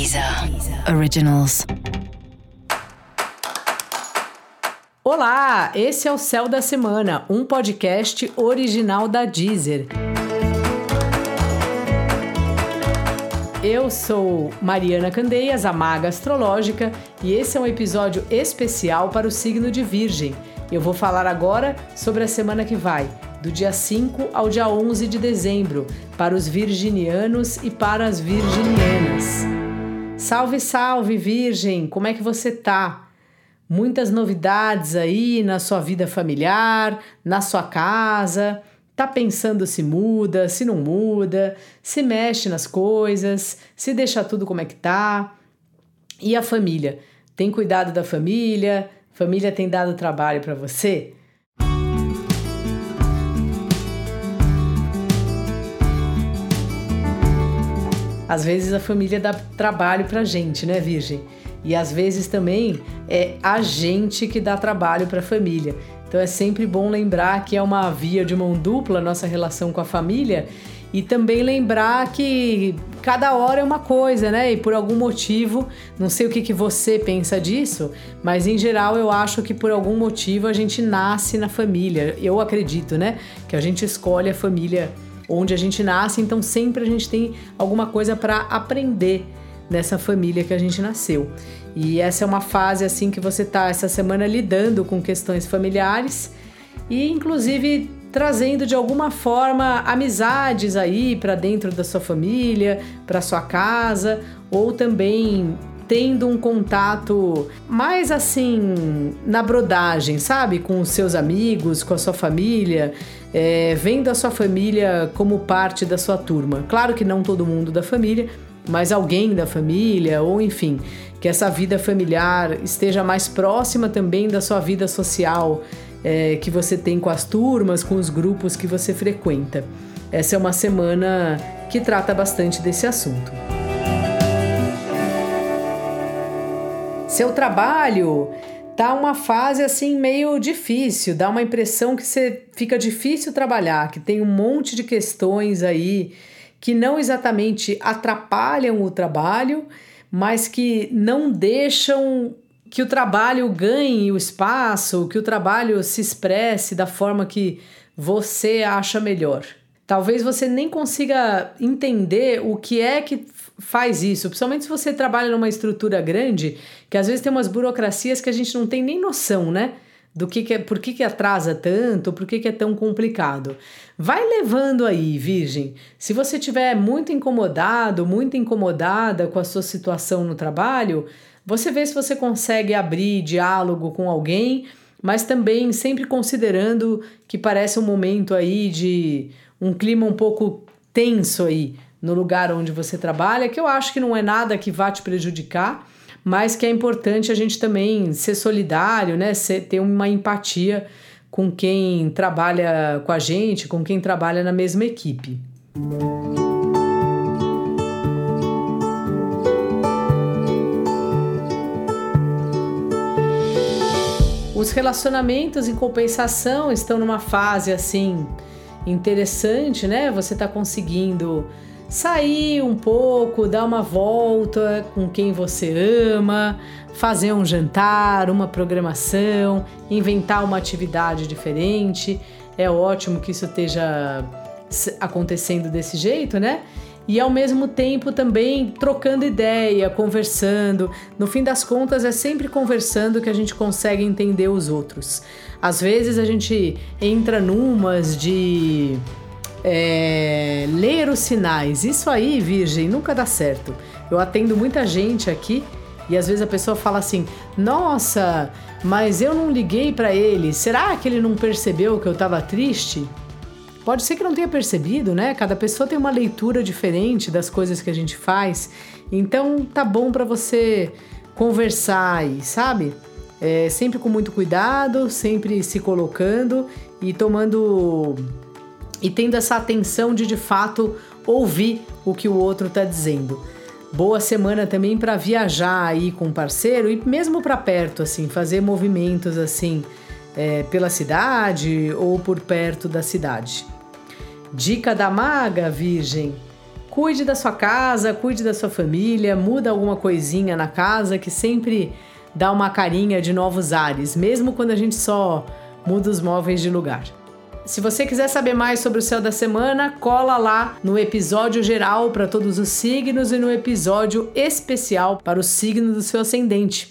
Deezer Originals. Olá, esse é o Céu da Semana, um podcast original da Deezer. Eu sou Mariana Candeias, a maga astrológica, e esse é um episódio especial para o signo de Virgem. Eu vou falar agora sobre a semana que vai, do dia 5 ao dia 11 de dezembro, para os virginianos e para as virginianas. Salve, salve, Virgem! Como é que você tá? Muitas novidades aí na sua vida familiar, na sua casa. Tá pensando se muda, se não muda, se mexe nas coisas, se deixa tudo como é que tá. E a família? Tem cuidado da família? Família tem dado trabalho para você? Às vezes a família dá trabalho pra gente, né, Virgem? E às vezes também é a gente que dá trabalho para a família. Então é sempre bom lembrar que é uma via de mão dupla a nossa relação com a família e também lembrar que cada hora é uma coisa, né? E por algum motivo, não sei o que, que você pensa disso, mas em geral eu acho que por algum motivo a gente nasce na família. Eu acredito, né? Que a gente escolhe a família onde a gente nasce, então sempre a gente tem alguma coisa para aprender nessa família que a gente nasceu. E essa é uma fase assim que você está essa semana lidando com questões familiares e inclusive trazendo de alguma forma amizades aí para dentro da sua família, para sua casa, ou também tendo um contato mais assim na brodagem, sabe? Com os seus amigos, com a sua família, é, vendo a sua família como parte da sua turma. Claro que não todo mundo da família, mas alguém da família, ou enfim, que essa vida familiar esteja mais próxima também da sua vida social é, que você tem com as turmas, com os grupos que você frequenta. Essa é uma semana que trata bastante desse assunto. Seu trabalho tá uma fase assim meio difícil, dá uma impressão que você fica difícil trabalhar, que tem um monte de questões aí que não exatamente atrapalham o trabalho, mas que não deixam que o trabalho ganhe o espaço, que o trabalho se expresse da forma que você acha melhor. Talvez você nem consiga entender o que é que faz isso, principalmente se você trabalha numa estrutura grande, que às vezes tem umas burocracias que a gente não tem nem noção, né? Do que, que é, por que, que atrasa tanto, por que, que é tão complicado. Vai levando aí, Virgem. Se você estiver muito incomodado, muito incomodada com a sua situação no trabalho, você vê se você consegue abrir diálogo com alguém, mas também sempre considerando que parece um momento aí de um clima um pouco tenso aí no lugar onde você trabalha, que eu acho que não é nada que vá te prejudicar, mas que é importante a gente também ser solidário, né? Ser, ter uma empatia com quem trabalha com a gente, com quem trabalha na mesma equipe. Os relacionamentos, em compensação, estão numa fase assim interessante, né? Você está conseguindo sair um pouco, dar uma volta com quem você ama, fazer um jantar, uma programação, inventar uma atividade diferente. É ótimo que isso esteja acontecendo desse jeito, né? E ao mesmo tempo também trocando ideia, conversando. No fim das contas, é sempre conversando que a gente consegue entender os outros. Às vezes a gente entra numas de é, ler os sinais. Isso aí, Virgem, nunca dá certo. Eu atendo muita gente aqui e às vezes a pessoa fala assim: Nossa, mas eu não liguei para ele. Será que ele não percebeu que eu estava triste? Pode ser que não tenha percebido, né? Cada pessoa tem uma leitura diferente das coisas que a gente faz. Então tá bom para você conversar aí, sabe? É, sempre com muito cuidado, sempre se colocando e tomando e tendo essa atenção de de fato ouvir o que o outro está dizendo. Boa semana também para viajar aí com o parceiro e mesmo para perto, assim, fazer movimentos assim é, pela cidade ou por perto da cidade. Dica da maga, Virgem: cuide da sua casa, cuide da sua família, muda alguma coisinha na casa que sempre dá uma carinha de novos ares, mesmo quando a gente só muda os móveis de lugar. Se você quiser saber mais sobre o céu da semana, cola lá no episódio geral para todos os signos e no episódio especial para o signo do seu ascendente.